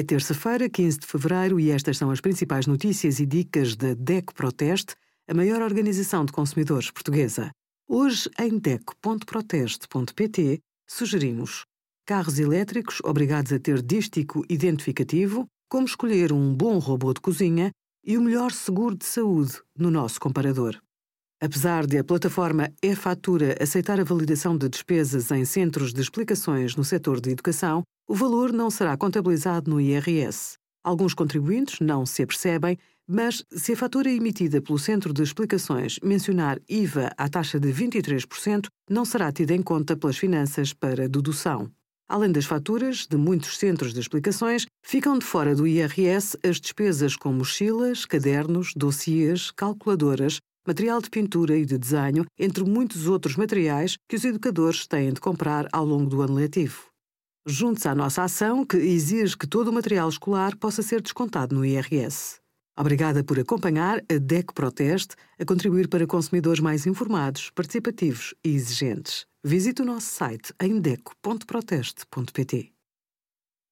É terça-feira, 15 de fevereiro, e estas são as principais notícias e dicas da DECO Proteste, a maior organização de consumidores portuguesa. Hoje, em DECO.proteste.pt, sugerimos carros elétricos obrigados a ter dístico identificativo, como escolher um bom robô de cozinha e o melhor seguro de saúde no nosso comparador. Apesar de a plataforma e-fatura aceitar a validação de despesas em centros de explicações no setor de educação, o valor não será contabilizado no IRS. Alguns contribuintes não se apercebem, mas se a fatura emitida pelo centro de explicações mencionar IVA à taxa de 23%, não será tida em conta pelas finanças para dedução. Além das faturas de muitos centros de explicações, ficam de fora do IRS as despesas com mochilas, cadernos, dossiês, calculadoras, material de pintura e de desenho, entre muitos outros materiais que os educadores têm de comprar ao longo do ano letivo. Junte-se à nossa ação que exige que todo o material escolar possa ser descontado no IRS. Obrigada por acompanhar a DECO Proteste a contribuir para consumidores mais informados, participativos e exigentes. Visite o nosso site em deco.proteste.pt.